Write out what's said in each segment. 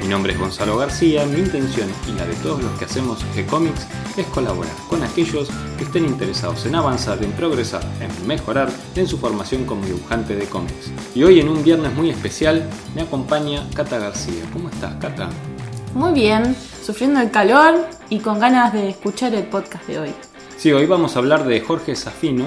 Mi nombre es Gonzalo García, mi intención y la de todos los que hacemos G-Comics es colaborar con aquellos que estén interesados en avanzar, en progresar, en mejorar en su formación como dibujante de cómics. Y hoy en un viernes muy especial me acompaña Cata García. ¿Cómo estás, Cata? Muy bien, sufriendo el calor y con ganas de escuchar el podcast de hoy. Sí, hoy vamos a hablar de Jorge Safino.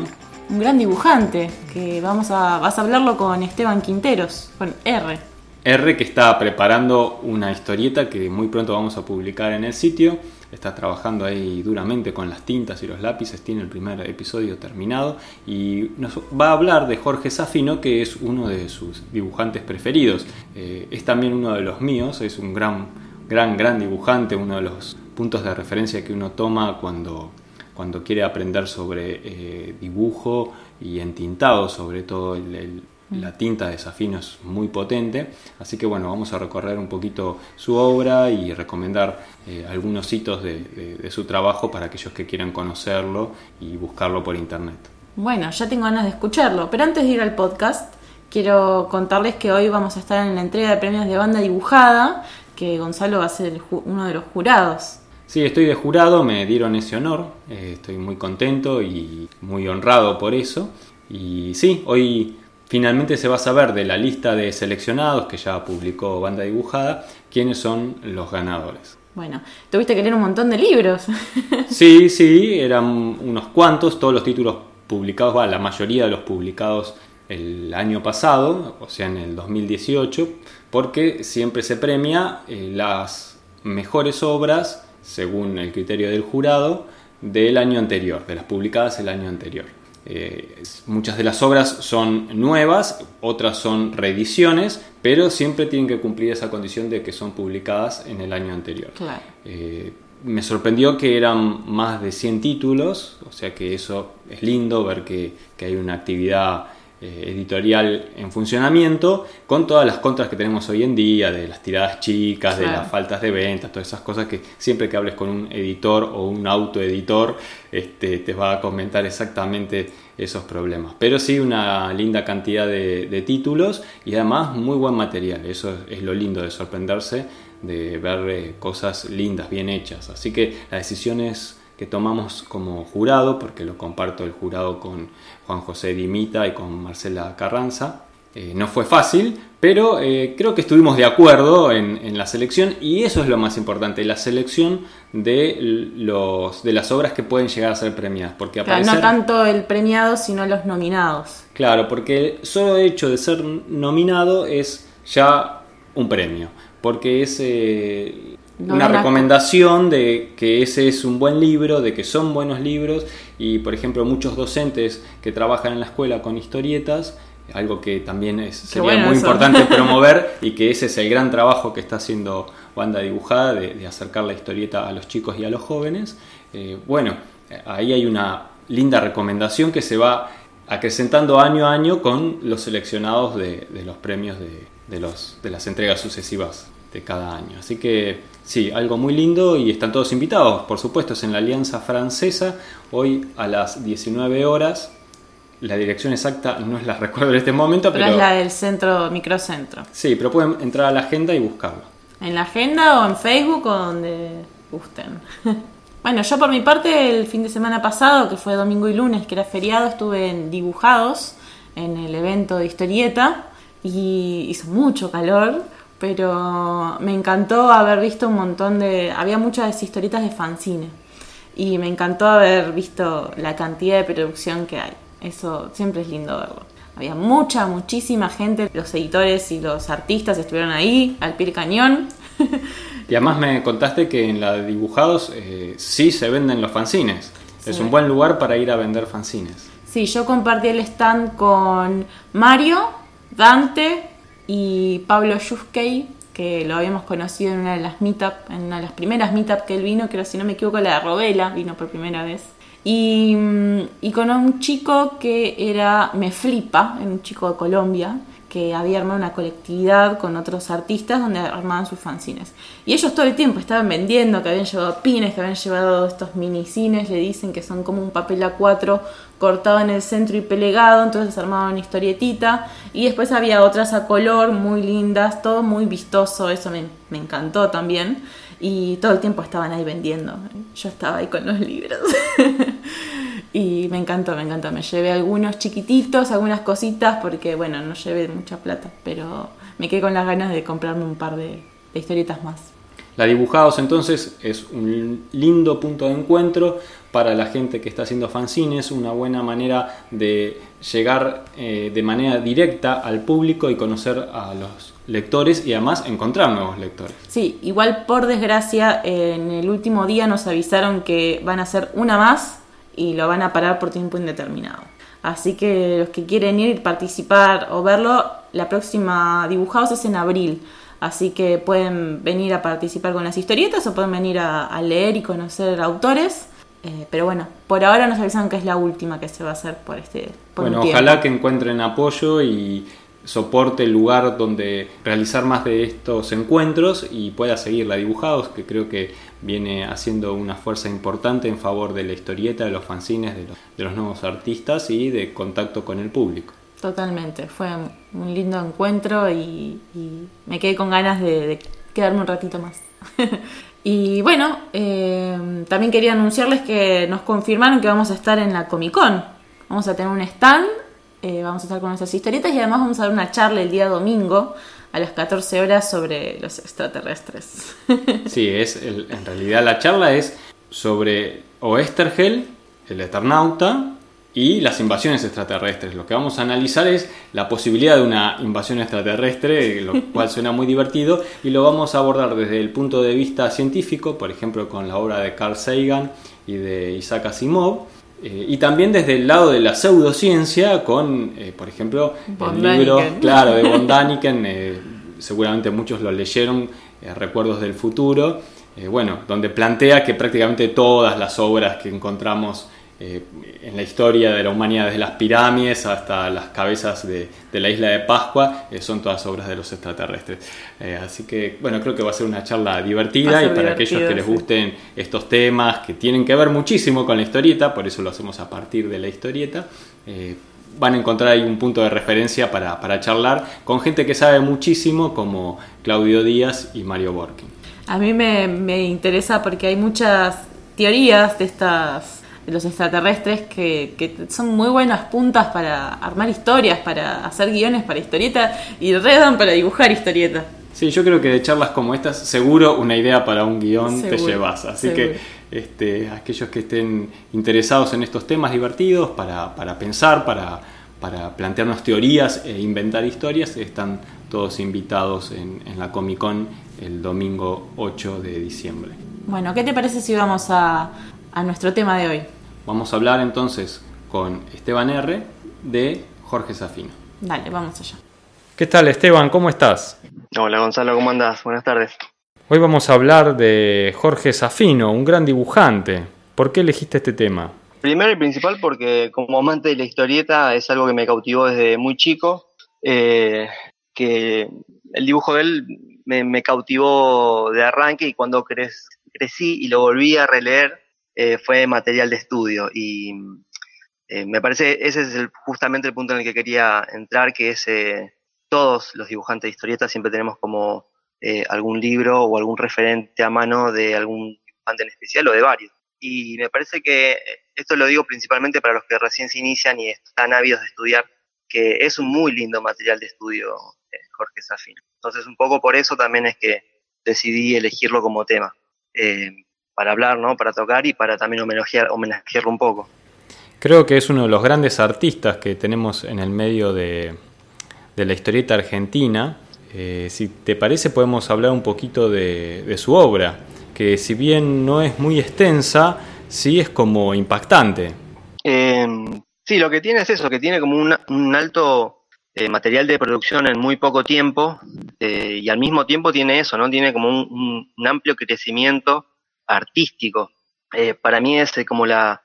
Un gran dibujante, que vamos a, vas a hablarlo con Esteban Quinteros, con R. R que está preparando una historieta que muy pronto vamos a publicar en el sitio. Está trabajando ahí duramente con las tintas y los lápices, tiene el primer episodio terminado y nos va a hablar de Jorge Safino, que es uno de sus dibujantes preferidos. Eh, es también uno de los míos, es un gran, gran, gran dibujante, uno de los puntos de referencia que uno toma cuando, cuando quiere aprender sobre eh, dibujo y entintado, sobre todo el la tinta de Safino es muy potente, así que bueno, vamos a recorrer un poquito su obra y recomendar eh, algunos hitos de, su trabajo para aquellos que quieran conocerlo y buscarlo por internet. Bueno, ya tengo ganas de escucharlo, pero antes de ir al podcast, quiero contarles que hoy vamos a estar en la entrega de premios de banda dibujada, que Gonzalo va a ser uno de los jurados. Sí, estoy de jurado, me dieron ese honor, eh, estoy muy contento y muy honrado por eso. Y sí, hoy Finalmente se va a saber de la lista de seleccionados que ya publicó Banda Dibujada quiénes son los ganadores. Bueno, tuviste que leer un montón de libros. sí, sí, eran unos cuantos, todos los títulos publicados, la mayoría de los publicados el año pasado, o sea, en el 2018, porque siempre se premia eh, las mejores obras, según el criterio del jurado, del año anterior, de las publicadas el año anterior. Eh, muchas de las obras son nuevas, otras son reediciones, pero siempre tienen que cumplir esa condición de que son publicadas en el año anterior. Eh, me sorprendió que eran más de 100 títulos, o sea que eso es lindo ver que, que hay una actividad eh, editorial en funcionamiento, con todas las contras que tenemos hoy en día, de las tiradas chicas, de las faltas de ventas, todas esas cosas que siempre que hables con un editor o un autoeditor, este, te va a comentar exactamente esos problemas. Pero sí una linda cantidad de, títulos y además muy buen material. Eso es, lo lindo de sorprenderse, de ver eh, cosas lindas, bien hechas. Así que la decisión es que tomamos como jurado, porque lo comparto el jurado con Juan José Dimita y con Marcela Carranza. Eh, no fue fácil, pero eh, creo que estuvimos de acuerdo en, la selección y eso es lo más importante, la selección de, los, de las obras que pueden llegar a ser premiadas. Porque no tanto el premiado, sino los nominados. Claro, porque el solo hecho de ser nominado es ya un premio, porque es eh, una recomendación de que ese es un buen libro, de que son buenos libros y por ejemplo muchos docentes que trabajan en la escuela con historietas, algo que también es, sería muy importante promover y que ese es el gran trabajo que está haciendo Banda Dibujada de, acercar la historieta a los chicos y a los jóvenes. Eh, bueno, ahí hay una linda recomendación que se va acrecentando año a año con los seleccionados de, los premios de, los, de las entregas sucesivas de cada año. Así que sí, algo muy lindo y están todos invitados, por supuesto, es en la Alianza Francesa, hoy a las 19 horas. La dirección exacta no es la recuerdo en este momento, pero, es la del centro, microcentro. Sí, pero pueden entrar a la agenda y buscarlo. En la agenda o en Facebook o donde gusten. bueno, yo por mi parte el fin de semana pasado, que fue domingo y lunes, que era feriado, estuve en Dibujados, en el evento de historieta, y hizo mucho calor pero me encantó haber visto un montón de... Había muchas historietas de fanzine y me encantó haber visto la cantidad de producción que hay. Eso siempre es lindo verlo. Había mucha, muchísima gente, los editores y los artistas estuvieron ahí, al pie cañón. Y además me contaste que en la de dibujados eh, sí se venden los fanzines. Es un buen lugar para ir a vender fanzines. Sí, yo compartí el stand con Mario, Dante, y Pablo Yuskey que lo habíamos conocido en una de las meetup, en una de las primeras meetup que él vino, creo si no me equivoco la de Robela, vino por primera vez. Y, y con un chico que era Me Flipa, un chico de Colombia, que había armado una colectividad con otros artistas donde armaban sus fanzines. Y ellos todo el tiempo estaban vendiendo, que habían llevado pines, que habían llevado estos mini cines, le dicen que son como un papel A4 cortado en el centro y pelegado, entonces armaban una historietita. Y después había otras a color, muy lindas, todo muy vistoso, eso me, me encantó también. Y todo el tiempo estaban ahí vendiendo. Yo estaba ahí con los libros. Y me encantó, me encantó. Me llevé algunos chiquititos, algunas cositas, porque bueno, no llevé mucha plata, pero me quedé con las ganas de comprarme un par de, historietas más. La Dibujados entonces es un lindo punto de encuentro para la gente que está haciendo fanzines, una buena manera de llegar eh, de manera directa al público y conocer a los lectores y además encontrar nuevos lectores. Sí, igual por desgracia en el último día nos avisaron que van a hacer una más y lo van a parar por tiempo indeterminado. Así que los que quieren ir, participar o verlo, la próxima Dibujados es en abril. Así que pueden venir a participar con las historietas o pueden venir a, leer y conocer autores. Eh, pero bueno, por ahora nos avisan que es la última que se va a hacer por este. bueno, ojalá que encuentren apoyo y soporte el lugar donde realizar más de estos encuentros y pueda seguirla dibujados, que creo que viene haciendo una fuerza importante en favor de la historieta, de los fanzines, de los, nuevos artistas y de contacto con el público. Totalmente, fue un lindo encuentro y, me quedé con ganas de, quedarme un ratito más. y bueno, eh, también quería anunciarles que nos confirmaron que vamos a estar en la Comic Con. Vamos a tener un stand eh, vamos a estar con nuestras historietas y además vamos a dar una charla el día domingo a las 14 horas sobre los extraterrestres. sí, es en realidad la charla es sobre Oestergel, el Eternauta, y las invasiones extraterrestres. Lo que vamos a analizar es la posibilidad de una invasión extraterrestre, lo cual suena muy divertido, y lo vamos a abordar desde el punto de vista científico, por ejemplo con la obra de Carl Sagan y de Isaac Asimov, eh, y también desde el lado de la pseudociencia con, eh, por ejemplo, el libro claro, de von Daniken, eh, seguramente muchos lo leyeron, Recuerdos del Futuro, bueno, donde plantea que prácticamente todas las obras que encontramos eh, en la historia de la humanidad, desde las pirámides hasta las cabezas de, la isla de Pascua, eh, son todas obras de los extraterrestres. Eh, así que, bueno, creo que va a ser una charla divertida y para aquellos que les gusten estos temas que tienen que ver muchísimo con la historieta, por eso lo hacemos a partir de la historieta. van a encontrar ahí un punto de referencia para, charlar con gente que sabe muchísimo como Claudio Díaz y Mario Borkin. A mí me, me interesa porque hay muchas teorías de estas de los extraterrestres que, son muy buenas puntas para armar historias, para hacer guiones para historietas y redan para dibujar historietas. Sí, yo creo que de charlas como estas, seguro una idea para un guion te llevas. Así que este, aquellos que estén interesados en estos temas divertidos para, pensar, para, para, plantearnos teorías e inventar historias, están todos invitados en, en la Comic Con el domingo 8 de diciembre. Bueno, ¿qué te parece si vamos a, a nuestro tema de hoy. Vamos a hablar entonces con Esteban R. de Jorge Safino. Dale, vamos allá. ¿Qué tal Esteban? ¿Cómo estás? Hola Gonzalo, ¿cómo andás? Buenas tardes. Hoy vamos a hablar de Jorge Safino, un gran dibujante. ¿Por qué elegiste este tema? Primero y principal porque como amante de la historieta es algo que me cautivó desde muy chico, eh, que el dibujo de él me, cautivó de arranque y cuando crecí y lo volví a releer eh, fue material de estudio y eh, me parece ese es justamente el punto en el que quería entrar, que es eh, todos los dibujantes de historietas siempre tenemos como algún libro o algún referente a mano de algún dibujante en especial o de varios. Y me parece que esto lo digo principalmente para los que recién se inician y están ávidos de estudiar, que es un muy lindo material de estudio Jorge Safino. Entonces un poco por eso también es que decidí elegirlo como tema para hablar, ¿no? Para tocar y para también homenajear, homenajearlo un poco. Creo que es uno de los grandes artistas que tenemos en el medio de, la historieta argentina. Eh, si te parece podemos hablar un poquito de, su obra, que si bien no es muy extensa, sí es como impactante. Em, sí, lo que tiene es eso, que tiene como un, alto eh, material de producción en muy poco tiempo eh, y al mismo tiempo tiene eso, ¿no? Tiene como un, amplio crecimiento artístico. Eh, para mí es como la,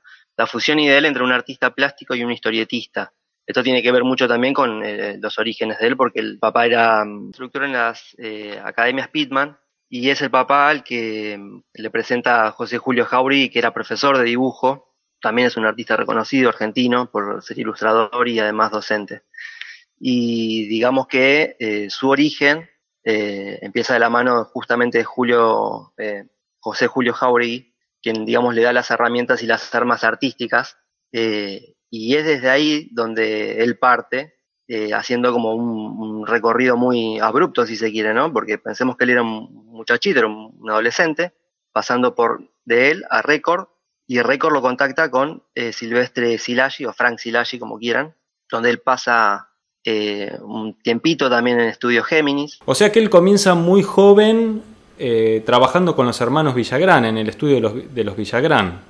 fusión ideal entre un artista plástico y un historietista. Esto tiene que ver mucho también con los orígenes de él, porque el papá era mm, instructor en las academias Pitman y es el papá al que mm, le presenta a José Julio Jauregui, que era profesor de dibujo. También es un artista reconocido argentino por ser ilustrador y además docente y digamos que eh, su origen eh, empieza de la mano justamente de Julio, eh, José Julio Jauregui, quien digamos le da las herramientas y las armas artísticas, y es desde ahí donde él parte, haciendo como un, recorrido muy abrupto, si se quiere, ¿no? Porque pensemos que él era un muchachito, era un, adolescente, pasando por de él a Record, y Record lo contacta con Silvestre Silagi, o Frank Silagi, como quieran, donde él pasa eh, un tiempito también en Estudio Géminis. O sea que él comienza muy joven eh, trabajando con los hermanos Villagrán, en el estudio de los, Villagrán.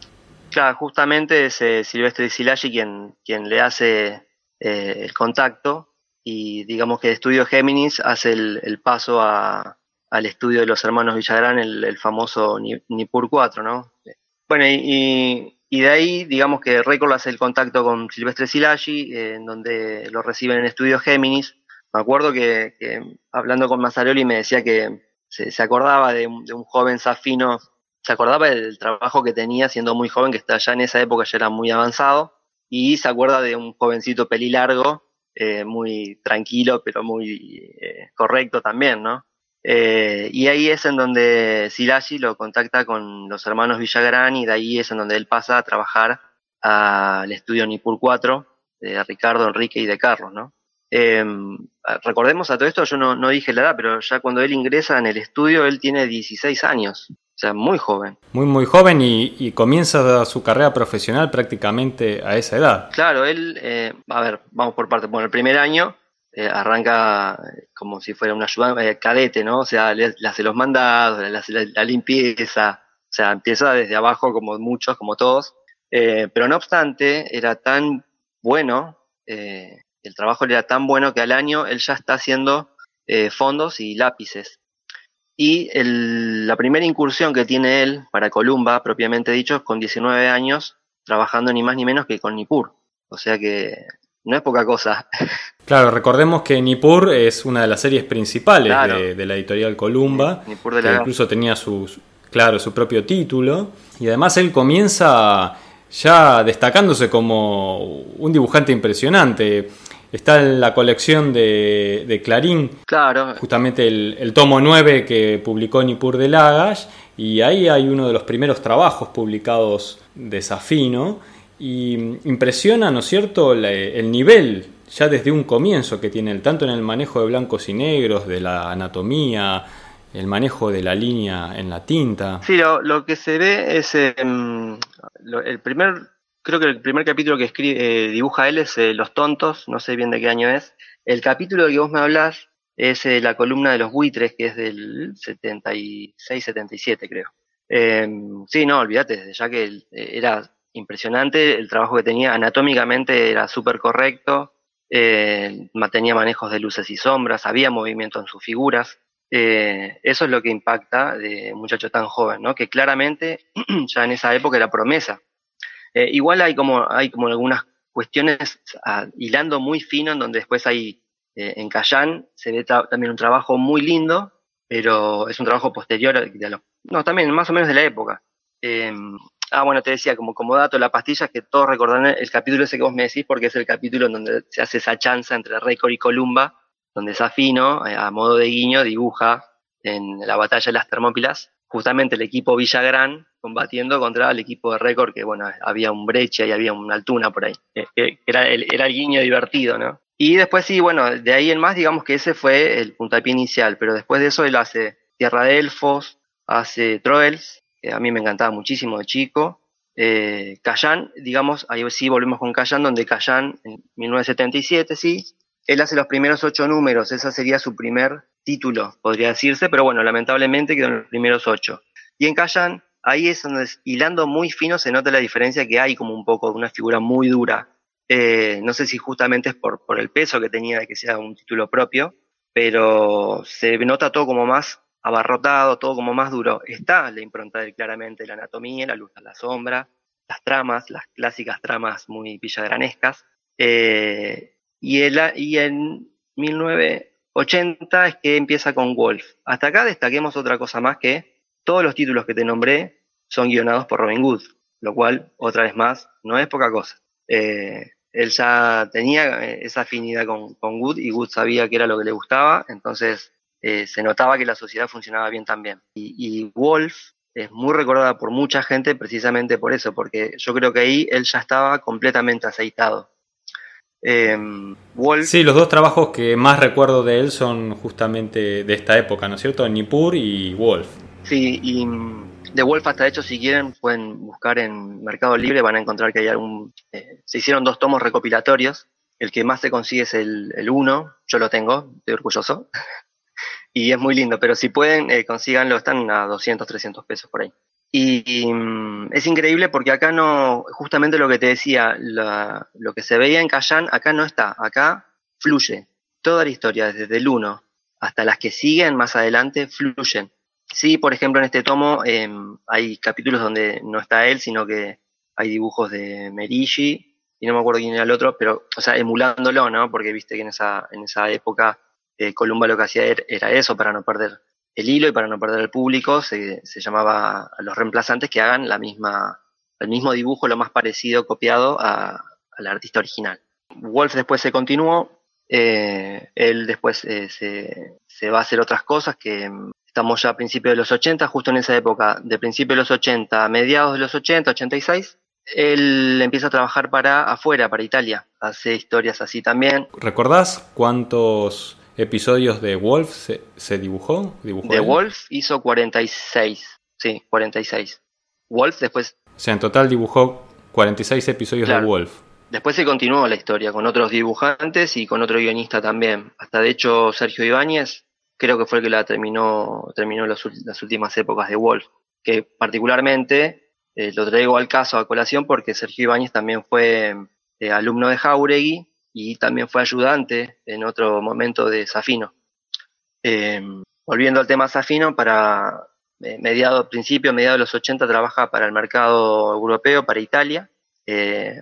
Claro, justamente es eh, Silvestre Silagi quien, quien le hace el contacto y digamos que el Estudio Géminis hace el, paso al estudio de los hermanos Villagrán, el, famoso Nipur 4, ¿no? Bueno, y y de ahí, digamos que Record hace el contacto con Silvestre Silagi, eh, en donde lo reciben en Estudio Géminis. Me acuerdo que, hablando con Mazzaroli me decía que se, acordaba de un, joven Safino, se acordaba del trabajo que tenía siendo muy joven, que ya en esa época ya era muy avanzado, y se acuerda de un jovencito pelilargo, eh, muy tranquilo, pero muy eh, correcto también, ¿no? Eh, y ahí es en donde Silagi lo contacta con los hermanos Villagrán y de ahí es en donde él pasa a trabajar al estudio Nipur 4 de Ricardo, Enrique y de Carlos, ¿no? Em, recordemos a todo esto, yo no, dije la edad, pero ya cuando él ingresa en el estudio, él tiene 16 años, o sea, muy joven. Muy, muy joven y, comienza su carrera profesional prácticamente a esa edad. Claro, él, eh, a ver, vamos por parte, bueno, el primer año eh, arranca como si fuera un ayudante, eh, cadete, ¿no? O sea, le, hace los mandados, le hace la, limpieza, o sea, empieza desde abajo como muchos, como todos, eh, pero no obstante, era tan bueno, el trabajo era tan bueno que al año él ya está haciendo fondos y lápices. Y la primera incursión que tiene él para Columba, propiamente dicho, es con 19 años, trabajando ni más ni menos que con Nippur. O sea que no es poca cosa. Claro, recordemos que Nippur es una de las series principales de, la editorial Columba, que incluso tenía su, claro, su propio título, y además él comienza ya destacándose como un dibujante impresionante. Está en la colección de, Clarín, claro. justamente el, tomo 9 que publicó Nippur de Lagash, y ahí hay uno de los primeros trabajos publicados de Safino, y impresiona, ¿no es cierto?, el nivel ya desde un comienzo que tiene, tanto en el manejo de blancos y negros, de la anatomía, el manejo de la línea en la tinta. Sí, lo, que se ve es em, el primer, creo que el primer capítulo que escribe, eh, dibuja él es eh, Los Tontos, no sé bien de qué año es. El capítulo de que vos me hablás es eh, la columna de los buitres, que es del 76-77 creo. Em, sí, no, olvídate, ya que era impresionante, el trabajo que tenía anatómicamente era súper correcto, eh, tenía manejos de luces y sombras, había movimiento en sus figuras. Eh, eso es lo que impacta de un muchacho tan joven, ¿no? que claramente ya en esa época era promesa. Eh, igual hay como, hay como algunas cuestiones ah, hilando muy fino, en donde después hay, eh, en Cayán se ve también un trabajo muy lindo, pero es un trabajo posterior, no, también más o menos de la época. Ah, bueno, te decía, como, como dato, la pastilla que todos recordarán el capítulo ese que vos me decís, porque es el capítulo en donde se hace esa chanza entre Record y Columba, donde Safino, eh, a modo de guiño, dibuja en la batalla de las Termópilas, justamente el equipo Villagrán combatiendo contra el equipo de Record, que bueno, había un brecha y había una altuna por ahí. Era, el, era el guiño divertido, ¿no? Y después sí, bueno, de ahí en más, digamos que ese fue el puntapié inicial, pero después de eso él hace Tierra de Elfos, hace Troels, que a mí me encantaba muchísimo de chico. Eh, digamos, ahí sí volvemos con Cayán, donde Cayán en 1977, sí, él hace los primeros ocho números, ese sería su primer título, podría decirse, pero bueno, lamentablemente quedó en los primeros ocho. Y en Cayán, ahí es donde hilando muy fino se nota la diferencia que hay como un poco de una figura muy dura Eh, no sé si justamente es por, por el peso que tenía de que sea un título propio, pero se nota todo como más abarrotado, todo como más duro. Está la impronta de claramente la anatomía, la luz a la sombra, las tramas, las clásicas tramas muy villagranescas. Eh, y, el, y en 1980 es que empieza con Wolf. Hasta acá destaquemos otra cosa más que todos los títulos que te nombré son guionados por Robin Hood, lo cual, otra vez más, no es poca cosa. Eh, él ya tenía eh, esa afinidad con, con, Wood y Wood sabía que era lo que le gustaba, entonces eh, se notaba que la sociedad funcionaba bien también. Y, Wolf es muy recordada por mucha gente precisamente por eso, porque yo creo que ahí él ya estaba completamente aceitado. Em, Wolf, sí, los dos trabajos que más recuerdo de él son justamente de esta época, ¿no es cierto? Nippur y Wolf. Sí, y de Wolf hasta de hecho si quieren pueden buscar en Mercado Libre, van a encontrar que hay algún... Eh, se hicieron dos tomos recopilatorios, el que más se consigue es el 1, yo lo tengo, estoy orgulloso, y es muy lindo, pero si pueden, eh, consíganlo, están a 200, 300 pesos por ahí. Y, mm, es increíble porque acá no, justamente lo que te decía, lo que se veía en Kayan, acá no está, acá fluye. Toda la historia, desde el 1 hasta las que siguen más adelante, fluyen. Sí, por ejemplo, en este tomo em, hay capítulos donde no está él, sino que hay dibujos de Merishi, y no me acuerdo quién era el otro, pero, o sea, emulándolo, ¿no? Porque viste que en esa, en esa época eh, Columba lo que hacía er, era eso, para no perder el hilo y para no perder el público, se, llamaba a los reemplazantes que hagan la misma, el mismo dibujo, lo más parecido, copiado a, al artista original. Wolf después se continuó, eh, él después eh, se, se, va a hacer otras cosas que Estamos ya a principios de los 80, justo en esa época, de principios de los 80 a mediados de los 80, 86, él empieza a trabajar para afuera, para Italia. Hace historias así también. ¿Recordás cuántos episodios de Wolf se, dibujó? de Wolf hizo 46. Sí, 46. Wolf después. O sea, en total dibujó 46 episodios de Wolf. Después se continuó la historia con otros dibujantes y con otro guionista también. Hasta de hecho Sergio Ibáñez creo que fue el que la terminó, terminó las últimas épocas de Wolf, que particularmente eh, lo traigo al caso a colación porque Sergio Ibáñez también fue eh, alumno de Jauregui y también fue ayudante en otro momento de Safino. Em, volviendo al tema Safino, para eh, mediado, principio, mediados de los 80 trabaja para el mercado europeo, para Italia,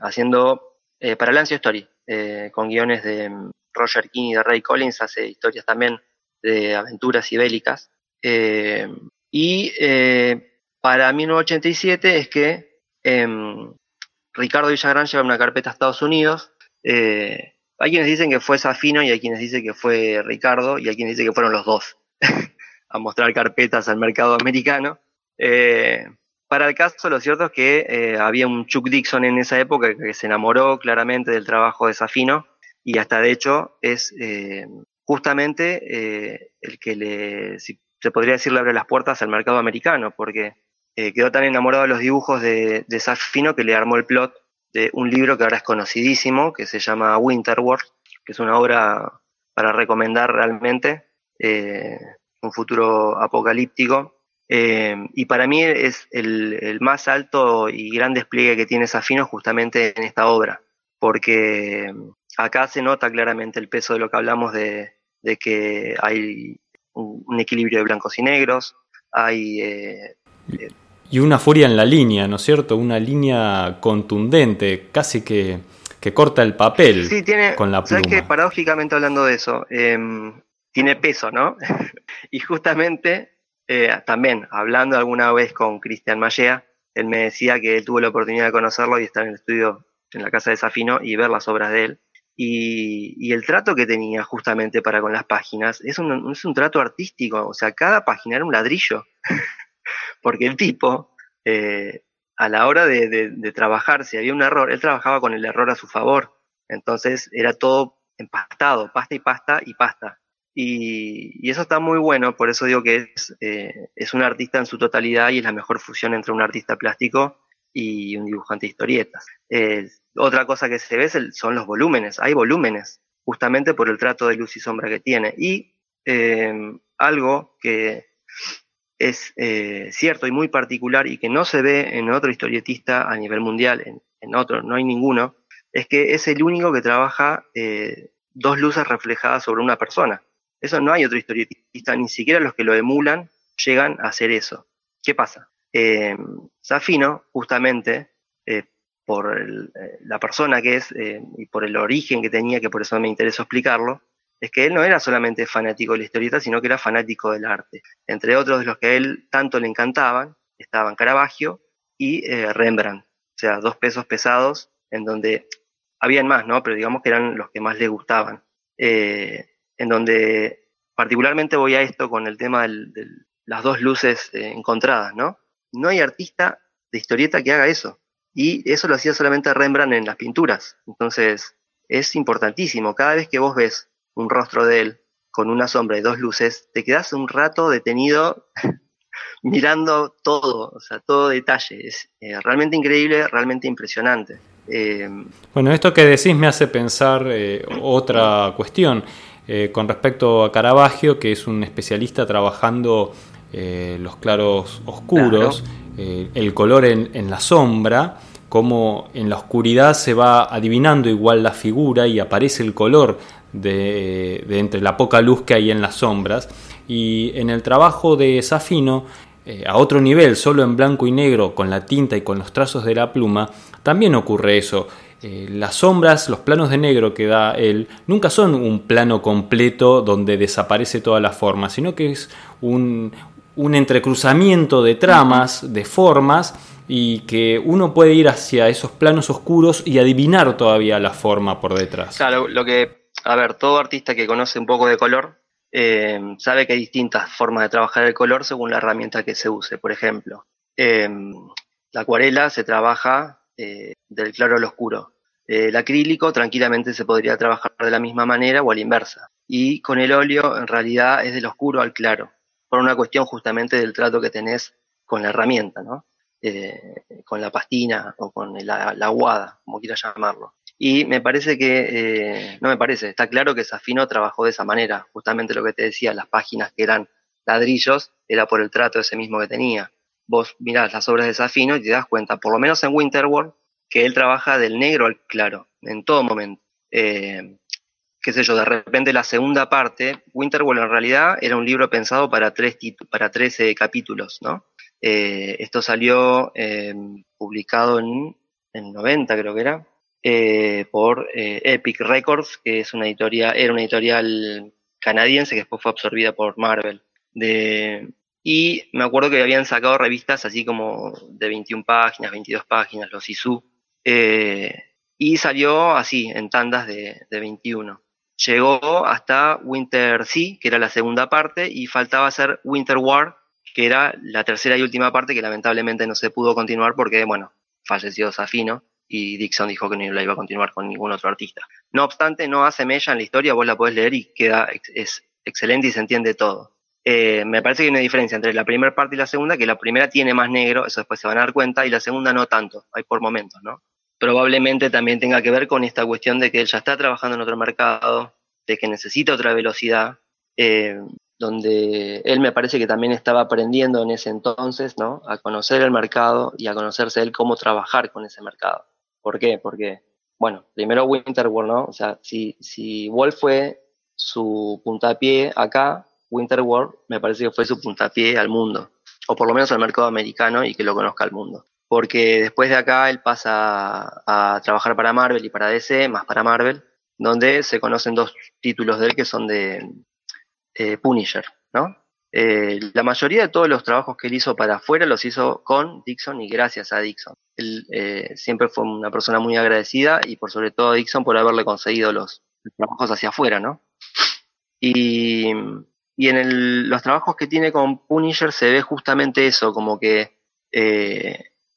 haciendo para Lancio Story, con guiones de mm, Roger King y de Ray Collins, hace historias también de aventuras y bélicas. Eh, y eh, para 1987 es que em, Ricardo Villagrán lleva una carpeta a Estados Unidos. Eh, hay quienes dicen que fue Safino y hay quienes dicen que fue Ricardo y hay quienes dicen que fueron los dos a mostrar carpetas al mercado americano. para el caso, lo cierto es que había un Chuck Dixon en esa época que se enamoró claramente del trabajo de Safino y hasta de hecho es justamente eh, el que le, se podría decir, le abre las puertas al mercado americano, porque eh, quedó tan enamorado de los dibujos de, de Safino que le armó el plot de un libro que ahora es conocidísimo, que se llama Winterworld, que es una obra para recomendar realmente, eh, un futuro apocalíptico. y para mí es el, el, más alto y gran despliegue que tiene Safino justamente en esta obra, porque acá se nota claramente el peso de lo que hablamos de, de que hay un, equilibrio de blancos y negros, hay... Eh, y una furia en la línea, ¿no es cierto? Una línea contundente, casi que, que corta el papel sí, tiene, con la pluma. ¿Sabes que paradójicamente hablando de eso, em, tiene peso, ¿no? y justamente, eh, también hablando alguna vez con Cristian Mallea, él me decía que él tuvo la oportunidad de conocerlo y estar en el estudio en la casa de Safino y ver las obras de él. Y, el trato que tenía justamente para con las páginas es un, es un trato artístico, o sea, cada página era un ladrillo, porque el tipo, eh, a la hora de, trabajar, si había un error, él trabajaba con el error a su favor, entonces era todo empastado, pasta y pasta y pasta. Y, eso está muy bueno, por eso digo que es, eh, es un artista en su totalidad y es la mejor fusión entre un artista plástico y un dibujante de historietas. Eh, otra cosa que se ve son los volúmenes, hay volúmenes, justamente por el trato de luz y sombra que tiene. Y algo que es eh, cierto y muy particular y que no se ve en otro historietista a nivel mundial, en, otro, no hay ninguno, es que es el único que trabaja eh, dos luces reflejadas sobre una persona. Eso no hay otro historietista, ni siquiera los que lo emulan llegan a hacer eso. ¿Qué pasa? Eh, Safino, justamente, eh, por la persona que es y por el origen que tenía, que por eso me interesó explicarlo, es que él no era solamente fanático de la historieta, sino que era fanático del arte. Entre otros de los que a él tanto le encantaban, estaban Caravaggio y Rembrandt. O sea, dos pesos pesados en donde habían más, ¿no? Pero digamos que eran los que más le gustaban. Eh, en donde particularmente voy a esto con el tema de las dos luces eh, encontradas, ¿no? No hay artista de historieta que haga eso. Y eso lo hacía solamente Rembrandt en las pinturas. Entonces, es importantísimo. Cada vez que vos ves un rostro de él con una sombra y dos luces, te quedas un rato detenido mirando todo, o sea, todo detalle. Es eh, realmente increíble, realmente impresionante. Eh, bueno, esto que decís me hace pensar eh, otra cuestión con respecto a Caravaggio, que es un especialista trabajando los claros oscuros, el color en, la sombra, como en la oscuridad se va adivinando igual la figura y aparece el color de, de entre la poca luz que hay en las sombras. Y en el trabajo de Safino eh, a otro nivel, solo en blanco y negro, con la tinta y con los trazos de la pluma, también ocurre eso. Eh, las sombras, los planos de negro que da él, nunca son un plano completo donde desaparece toda la forma, sino que es un, un entrecruzamiento de tramas, de formas, y que uno puede ir hacia esos planos oscuros y adivinar todavía la forma por detrás. Claro, lo que, a ver, todo artista que conoce un poco de color eh, sabe que hay distintas formas de trabajar el color según la herramienta que se use. Por ejemplo, eh, la acuarela se trabaja eh, del claro al oscuro. el acrílico tranquilamente se podría trabajar de la misma manera o a la inversa. Y con el óleo en realidad es del oscuro al claro, por una cuestión justamente del trato que tenés con la herramienta, ¿no? Con la pastina o con la, la aguada, como quieras llamarlo. Y me parece que, eh, no me parece, está claro que Safino trabajó de esa manera, justamente lo que te decía, las páginas que eran ladrillos, era por el trato ese mismo que tenía. Vos mirás las obras de Safino y te das cuenta, por lo menos en Winterworld, que él trabaja del negro al claro, en todo momento. Eh, qué sé yo, de repente la segunda parte, Winterworld en realidad era un libro pensado para tres, para 13 capítulos, ¿no? Eh, esto salió publicado en, en 90 creo que era, eh, por eh, Epic Records, que es una editorial, era una editorial canadiense que después fue absorbida por Marvel. Y me acuerdo que habían sacado revistas así como de 21 páginas, 22 páginas, los ISU. Eh, y salió así, en tandas de, de 21. Llegó hasta Winter Sea, que era la segunda parte, y faltaba hacer Winter War, que era la tercera y última parte que lamentablemente no se pudo continuar porque, bueno, falleció Safino y Dixon dijo que no la iba a continuar con ningún otro artista. No obstante, no hace mella en la historia, vos la podés leer y queda es excelente y se entiende todo. Eh, me parece que hay una diferencia entre la primera parte y la segunda, que la primera tiene más negro, eso después se van a dar cuenta, y la segunda no tanto, hay por momentos, ¿no? Probablemente también tenga que ver con esta cuestión de que él ya está trabajando en otro mercado, de que necesita otra velocidad, eh, donde él me parece que también estaba aprendiendo en ese entonces, ¿no? A conocer el mercado y a conocerse él cómo trabajar con ese mercado. ¿Por qué? Porque, bueno, primero Winterworld, ¿no? O sea, si, si Wolf fue su puntapié acá, Winterworld me parece que fue su puntapié al mundo, o por lo menos al mercado americano y que lo conozca al mundo. Porque después de acá él pasa a, trabajar para Marvel y para DC, más para Marvel, donde se conocen dos títulos de él que son de eh, Punisher, ¿no? Eh, la mayoría de todos los trabajos que él hizo para afuera los hizo con Dixon y gracias a Dixon. Él eh, siempre fue una persona muy agradecida y por sobre todo a Dixon por haberle conseguido los, trabajos hacia afuera, ¿no? Y, en los trabajos que tiene con Punisher se ve justamente eso, como que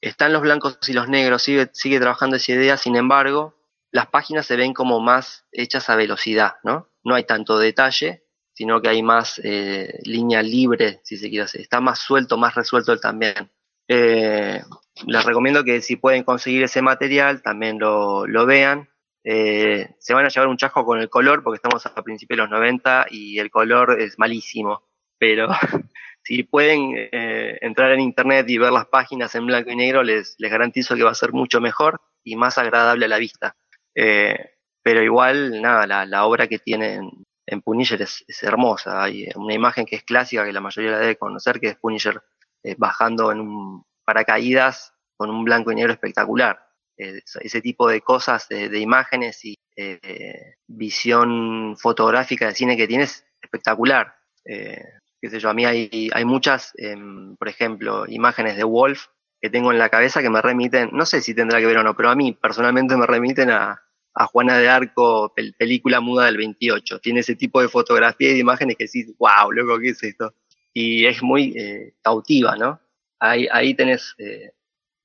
están los blancos y los negros, sigue, sigue trabajando esa idea, sin embargo, las páginas se ven como más hechas a velocidad, ¿no? No hay tanto detalle, sino que hay más eh, línea libre, si se quiere hacer. Está más suelto, más resuelto también. Eh, les recomiendo que si pueden conseguir ese material, también lo, vean. Eh, se van a llevar un chasco con el color, porque estamos a principios de los 90 y el color es malísimo. Pero si pueden entrar en internet y ver las páginas en blanco y negro, les, les garantizo que va a ser mucho mejor y más agradable a la vista. Pero igual, nada, la, obra que tiene en, Punisher es, hermosa. Hay una imagen que es clásica, que la mayoría la debe conocer, que es Punisher eh, bajando en un paracaídas con un blanco y negro espectacular. Eh, ese tipo de cosas, de, imágenes y visión fotográfica de cine que tiene es espectacular. qué sé yo, a mí hay, hay muchas, em, por ejemplo, imágenes de Wolf que tengo en la cabeza que me remiten, no sé si tendrá que ver o no, pero a mí personalmente me remiten a, a Juana de Arco, película muda del 28. Tiene ese tipo de fotografía y de imágenes que decís, wow, loco, ¿qué es esto? Y es muy eh, cautiva, ¿no? Ahí, ahí tenés eh,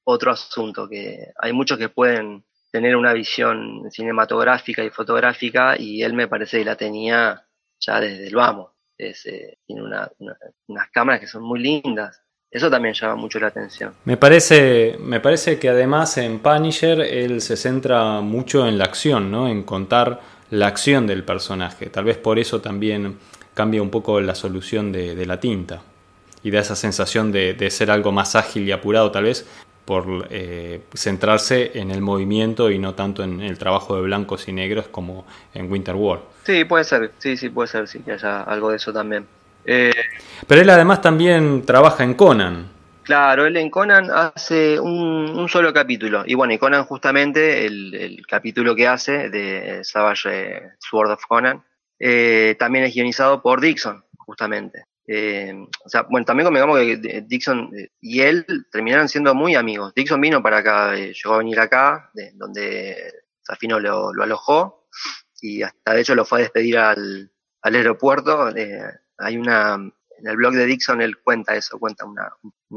otro asunto, que hay muchos que pueden tener una visión cinematográfica y fotográfica y él me parece que la tenía ya desde el vamos. Eh, tiene unas cámaras que son muy lindas, eso también llama mucho la atención. Me parece, me parece que además en Punisher él se centra mucho en la acción, ¿no? En contar la acción del personaje. Tal vez por eso también cambia un poco la solución de, la tinta. Y da esa sensación de, ser algo más ágil y apurado, tal vez, por eh, centrarse en el movimiento y no tanto en el trabajo de blancos y negros como en Winter War. Sí, puede ser, sí, sí, puede ser, sí, que haya algo de eso también. Eh, Pero él además también trabaja en Conan. Claro, él en Conan hace un, solo capítulo. Y bueno, y Conan justamente, el, capítulo que hace de Savage Sword of Conan, eh, también es guionizado por Dixon, justamente. Eh, o sea, bueno, también convengamos que Dixon y él terminaron siendo muy amigos. Dixon vino para acá, llegó a venir acá, de, donde Safino lo, alojó, y hasta de hecho lo fue a despedir al, al aeropuerto hay una, en el blog de Dixon él cuenta eso, cuenta una,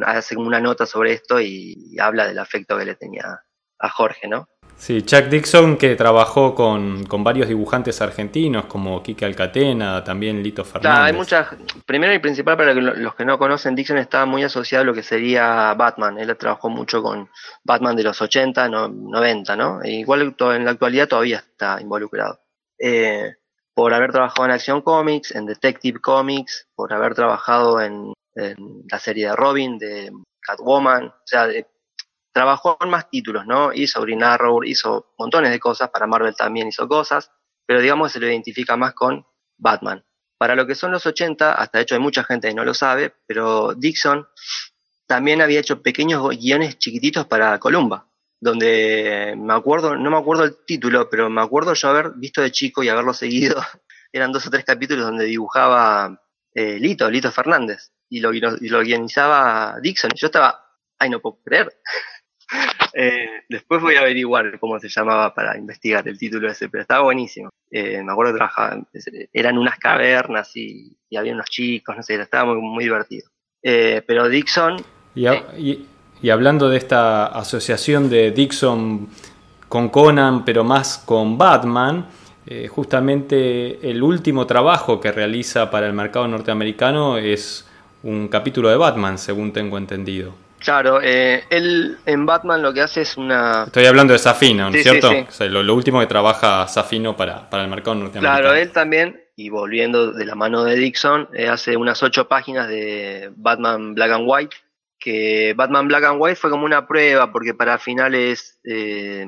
hace una nota sobre esto y, habla del afecto que le tenía a Jorge, ¿no? Sí, Chuck Dixon que trabajó con, varios dibujantes argentinos como Kike Alcatena, también Lito Fernández. hay muchas, primero y principal para los que no conocen, Dixon estaba muy asociado a lo que sería Batman, él trabajó mucho con Batman de los 80, 90, ¿no? E igual en la actualidad todavía está involucrado. Eh, por haber trabajado en Action Comics, en Detective Comics, por haber trabajado en, la serie de Robin, de Catwoman, o sea, trabajó en más títulos, ¿no? Hizo Green Arrow, hizo montones de cosas, para Marvel también hizo cosas, pero digamos se lo identifica más con Batman. Para lo que son los 80, hasta de hecho hay mucha gente que no lo sabe, pero Dixon también había hecho pequeños guiones chiquititos para Columba donde me acuerdo, no me acuerdo el título, pero me acuerdo yo haber visto de chico y haberlo seguido. Eran dos o tres capítulos donde dibujaba eh, Lito, Lito Fernández, y lo, y lo guionizaba Dixon. Y yo estaba, ay, no puedo creer. eh, después voy a averiguar cómo se llamaba para investigar el título ese, pero estaba buenísimo. Eh, me acuerdo que trabajaban, eran unas cavernas y, había unos chicos, no sé, estaba muy, muy divertido. Pero Dixon... y y hablando de esta asociación de Dixon con Conan, pero más con Batman, eh, justamente el último trabajo que realiza para el mercado norteamericano es un capítulo de Batman, según tengo entendido. Claro, eh, él en Batman lo que hace es una... Estoy hablando de Safino, ¿no es cierto? lo, último que trabaja Safino para, para el mercado norteamericano. Claro, él también, y volviendo de la mano de Dixon, eh, hace unas ocho páginas de Batman Black and White, que Batman Black and White fue como una prueba, porque para finales, eh,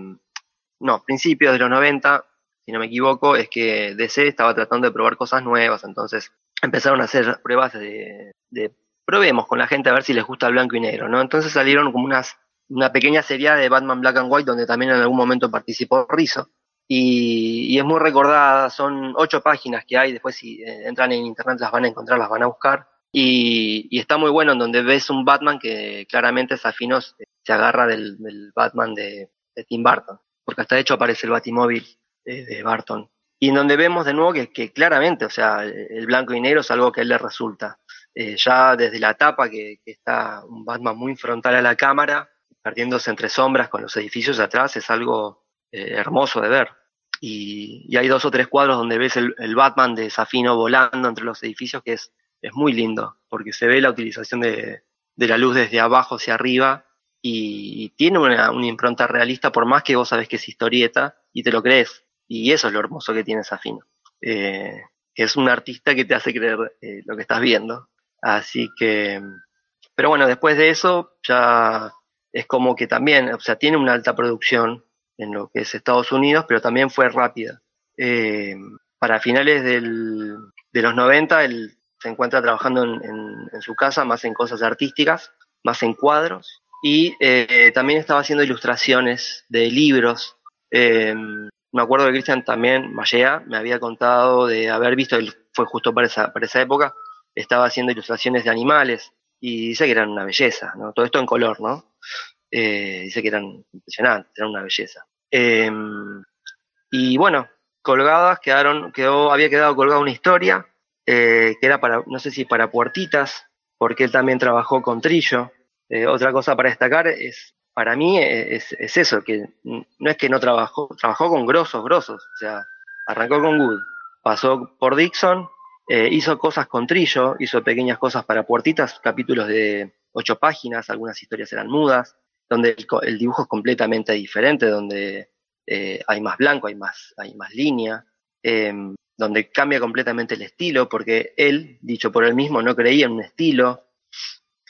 no, principios de los 90, si no me equivoco, es que DC estaba tratando de probar cosas nuevas, entonces empezaron a hacer pruebas de, probemos con la gente a ver si les gusta el blanco y negro, ¿no? Entonces salieron como unas, una pequeña serie de Batman Black and White donde también en algún momento participó Rizzo. Y, es muy recordada, son ocho páginas que hay, después si eh, entran en internet las van a encontrar, las van a buscar. Y, está muy bueno en donde ves un Batman que claramente Safinos se agarra del, Batman de, Tim Burton, porque hasta de hecho aparece el Batimóvil de, Barton. Y en donde vemos de nuevo que, claramente, o sea, el blanco y negro es algo que a él le resulta. Eh, ya desde la tapa que, está un Batman muy frontal a la cámara, perdiéndose entre sombras con los edificios atrás, es algo eh, hermoso de ver. Y, hay dos o tres cuadros donde ves el, el Batman de Safino volando entre los edificios, que es es muy lindo, porque se ve la utilización de, la luz desde abajo hacia arriba y, tiene una, impronta realista por más que vos sabés que es historieta y te lo crees. Y eso es lo hermoso que tiene Safino. Eh, es un artista que te hace creer eh, lo que estás viendo. Así que, pero bueno, después de eso ya es como que también, o sea, tiene una alta producción en lo que es Estados Unidos, pero también fue rápida. Eh, para finales del, de los 90, él se encuentra trabajando en, su casa, más en cosas artísticas, más en cuadros, y eh, también estaba haciendo ilustraciones de libros. Eh, me acuerdo que Cristian también, Mallea, me había contado de haber visto, él fue justo para esa, para esa época, estaba haciendo ilustraciones de animales y dice que eran una belleza, ¿no? Todo esto en color, ¿no? Eh, dice que eran impresionantes, eran una belleza. Em, y bueno, colgadas quedaron, quedó, había quedado colgada una historia eh, que era para, no sé si para puertitas, porque él también trabajó con Trillo. Eh, otra cosa para destacar es, para mí, es, es, eso, que no es que no trabajó, trabajó con grosos, grosos, o sea, arrancó con Good, pasó por Dixon, hizo cosas con Trillo, hizo pequeñas cosas para puertitas, capítulos de ocho páginas, algunas historias eran mudas, donde el, dibujo es completamente diferente, donde eh, hay más blanco, hay más, hay más línea, em, donde cambia completamente el estilo, porque él, dicho por él mismo, no creía en un estilo.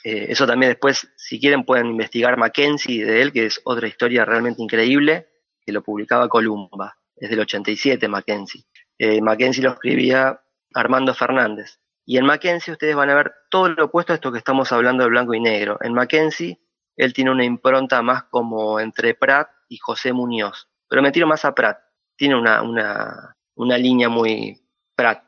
Eh, eso también después, si quieren, pueden investigar Mackenzie de él, que es otra historia realmente increíble, que lo publicaba Columba, es del 87 Mackenzie. Eh, Mackenzie lo escribía Armando Fernández. Y en Mackenzie ustedes van a ver todo lo opuesto a esto que estamos hablando de blanco y negro. En Mackenzie él tiene una impronta más como entre Pratt y José Muñoz, pero me tiro más a Pratt. Tiene una, una, línea muy Pratt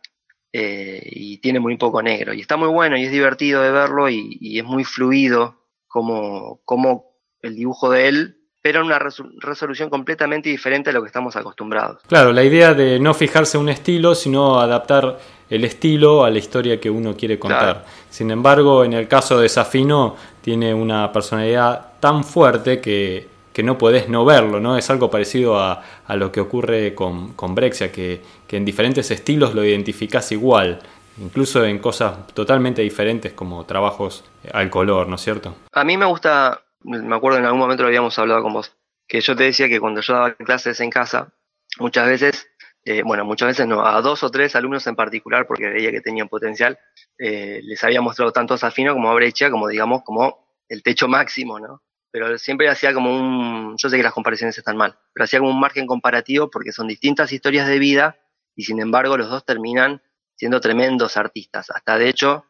eh, y tiene muy poco negro. Y está muy bueno y es divertido de verlo y, es muy fluido como, como el dibujo de él pero en una resolución completamente diferente a lo que estamos acostumbrados. Claro, la idea de no fijarse en un estilo, sino adaptar el estilo a la historia que uno quiere contar. Sin embargo, en el caso de Safino, tiene una personalidad tan fuerte que, no podés no verlo, ¿no? Es algo parecido a, lo que ocurre con, con Brexia, que, que en diferentes estilos lo identificás igual incluso en cosas totalmente diferentes como trabajos al color, ¿no es cierto? A mí me gusta me acuerdo en algún momento lo habíamos hablado con vos, que yo te decía que cuando yo daba clases en casa, muchas veces, eh, bueno, muchas veces no, a dos o tres alumnos en particular, porque veía que tenían potencial, eh, les había mostrado tanto a Safino como a Brecha, como digamos, como el techo máximo, ¿no? Pero siempre hacía como un, yo sé que las comparaciones están mal, pero hacía como un margen comparativo porque son distintas historias de vida y sin embargo los dos terminan siendo tremendos artistas. Hasta de hecho,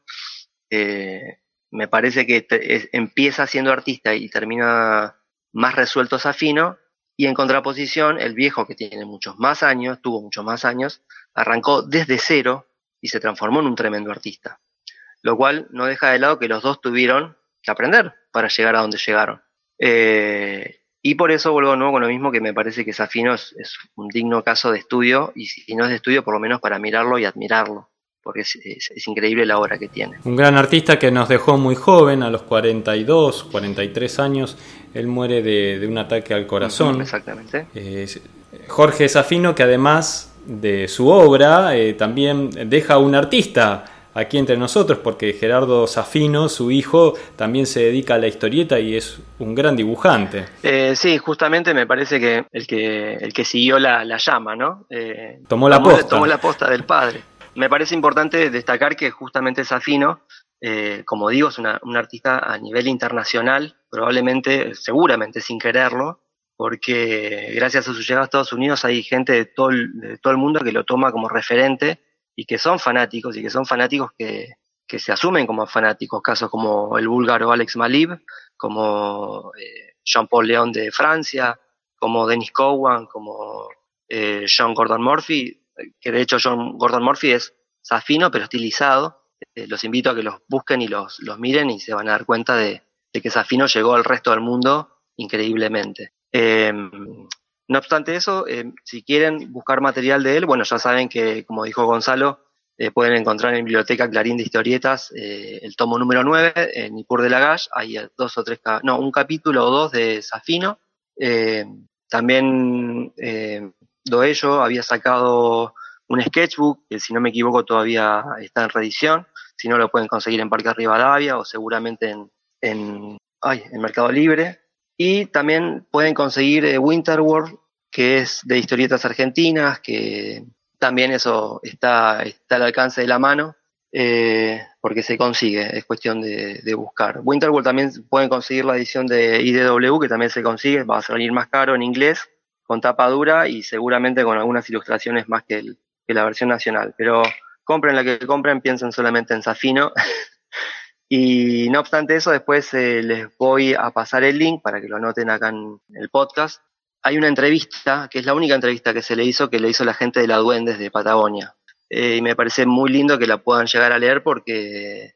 eh, me parece que empieza siendo artista y termina más resuelto Safino, y en contraposición, el viejo, que tiene muchos más años, tuvo muchos más años, arrancó desde cero y se transformó en un tremendo artista. Lo cual no deja de lado que los dos tuvieron que aprender para llegar a donde llegaron. Eh, y por eso vuelvo de nuevo con lo mismo que me parece que Safino es, un digno caso de estudio, y si no es de estudio, por lo menos para mirarlo y admirarlo porque es, increíble la obra que tiene. Un gran artista que nos dejó muy joven, a los 42, 43 años, él muere de, un ataque al corazón. Exactamente. Jorge Safino, que además de su obra, eh, también deja un artista aquí entre nosotros, porque Gerardo Safino, su hijo, también se dedica a la historieta y es un gran dibujante. Eh, sí, justamente me parece que el que, el que siguió la, llama, ¿no? Eh, tomó la posta. Tomó la posta del padre me parece importante destacar que justamente Safino, eh, como digo, es un artista a nivel internacional, probablemente, seguramente sin quererlo, porque gracias a su llegada a Estados Unidos hay gente de todo el, de todo el mundo que lo toma como referente y que son fanáticos y que son fanáticos que, se asumen como fanáticos, casos como el búlgaro Alex Malib, como eh, Jean-Paul León de Francia, como Dennis Cowan, como eh, John Gordon Murphy, que de hecho John Gordon Murphy es Safino, pero estilizado. Eh, los invito a que los busquen y los, los miren y se van a dar cuenta de, que Safino llegó al resto del mundo increíblemente. Em, no obstante eso, em, si quieren buscar material de él, bueno, ya saben que, como dijo Gonzalo, eh, pueden encontrar en Biblioteca Clarín de Historietas eh, el tomo número 9, en Ipur de Lagash, hay dos o tres, no, un capítulo o dos de Safino. También Doello había sacado un sketchbook, que si no me equivoco todavía está en reedición, si no lo pueden conseguir en Parque Rivadavia o seguramente en, en, Mercado Libre. Y también pueden conseguir eh, Winterworld, que es de historietas argentinas, que también eso está, está al alcance de la mano, eh, porque se consigue, es cuestión de, de, buscar. Winterworld también pueden conseguir la edición de IDW, que también se consigue, va a salir más caro en inglés, con tapa dura y seguramente con algunas ilustraciones más que, que la versión nacional. Pero compren la que compren, piensen solamente en Safino. y no obstante eso, después eh, les voy a pasar el link para que lo anoten acá en el podcast. Hay una entrevista, que es la única entrevista que se le hizo, que le hizo la gente de la Duendes de Patagonia. Eh, y me parece muy lindo que la puedan llegar a leer porque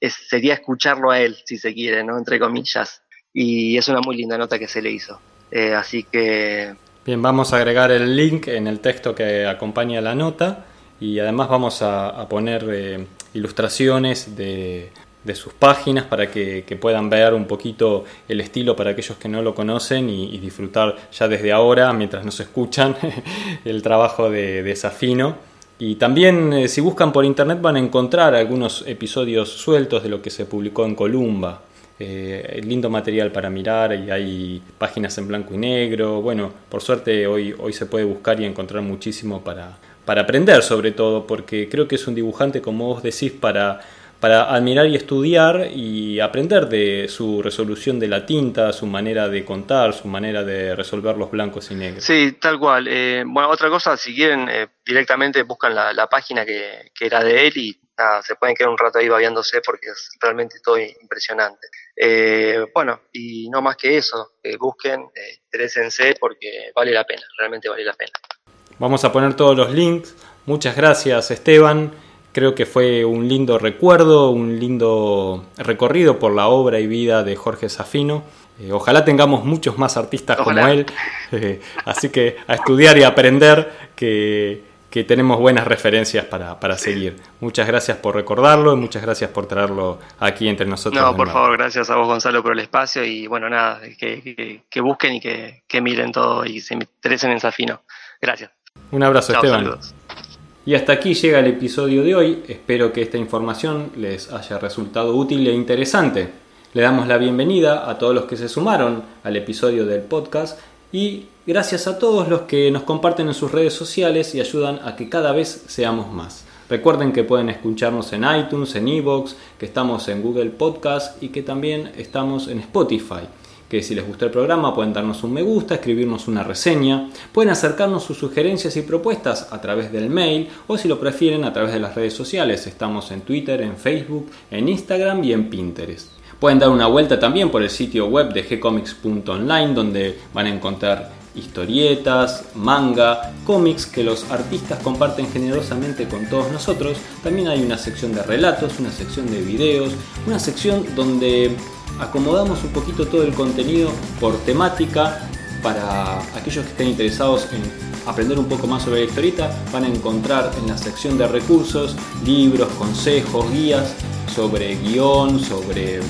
sería escucharlo a él, si se quiere, ¿no? Entre comillas. Y es una muy linda nota que se le hizo. Eh, así que... Bien, vamos a agregar el link en el texto que acompaña la nota y además vamos a, poner eh, ilustraciones de, sus páginas para que, puedan ver un poquito el estilo para aquellos que no lo conocen y, disfrutar ya desde ahora, mientras nos escuchan, el trabajo de, de Safino. Y también eh, si buscan por internet van a encontrar algunos episodios sueltos de lo que se publicó en Columba. Eh, lindo material para mirar y hay páginas en blanco y negro. Bueno, por suerte hoy, hoy se puede buscar y encontrar muchísimo para, para aprender sobre todo, porque creo que es un dibujante, como vos decís, para para admirar y estudiar y aprender de su resolución de la tinta, su manera de contar, su manera de resolver los blancos y negros. Sí, tal cual. Eh, bueno, otra cosa, si quieren, eh, directamente buscan la, página que, era de él y se pueden quedar un rato ahí babeándose porque es realmente todo impresionante. Eh, bueno, y no más que eso, busquen, interesense porque vale la pena, realmente vale la pena. Vamos a poner todos los links. Muchas gracias, Esteban. Creo que fue un lindo recuerdo, un lindo recorrido por la obra y vida de Jorge Safino. Eh, ojalá tengamos muchos más artistas como él. Eh, así que a estudiar y aprender que, tenemos buenas referencias para, seguir. Muchas gracias por recordarlo y muchas gracias por traerlo aquí entre nosotros. No, por favor, gracias a vos Gonzalo por el espacio y bueno, nada, que, busquen y que, miren todo y se interesen en Safino. Gracias. Un abrazo Esteban. Y hasta aquí llega el episodio de hoy. Espero que esta información les haya resultado útil e interesante. Le damos la bienvenida a todos los que se sumaron al episodio del podcast y gracias a todos los que nos comparten en sus redes sociales y ayudan a que cada vez seamos más. Recuerden que pueden escucharnos en iTunes, en Evox, que estamos en Google Podcast y que también estamos en Spotify que si les gustó el programa pueden darnos un me gusta, escribirnos una reseña, pueden acercarnos sus sugerencias y propuestas a través del mail o si lo prefieren a través de las redes sociales. Estamos en Twitter, en Facebook, en Instagram y en Pinterest. Pueden dar una vuelta también por el sitio web de gcomics.online donde van a encontrar historietas, manga, cómics que los artistas comparten generosamente con todos nosotros. También hay una sección de relatos, una sección de videos, una sección donde acomodamos un poquito todo el contenido por temática para aquellos que estén interesados en aprender un poco más sobre la historieta van a encontrar en la sección de recursos libros, consejos, guías sobre guion, sobre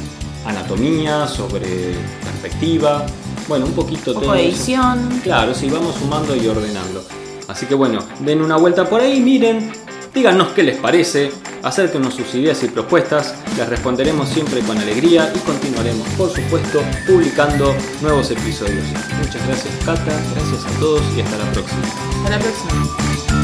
anatomía, sobre perspectiva, bueno, un poquito un poco edición. Claro, sí, vamos sumando y ordenando. Así que bueno, den una vuelta por ahí, miren, Díganos qué les parece, acérquenos sus ideas y propuestas, les responderemos siempre con alegría y continuaremos, por supuesto, publicando nuevos episodios. Muchas gracias Cata, gracias a todos y hasta la próxima. Hasta la próxima.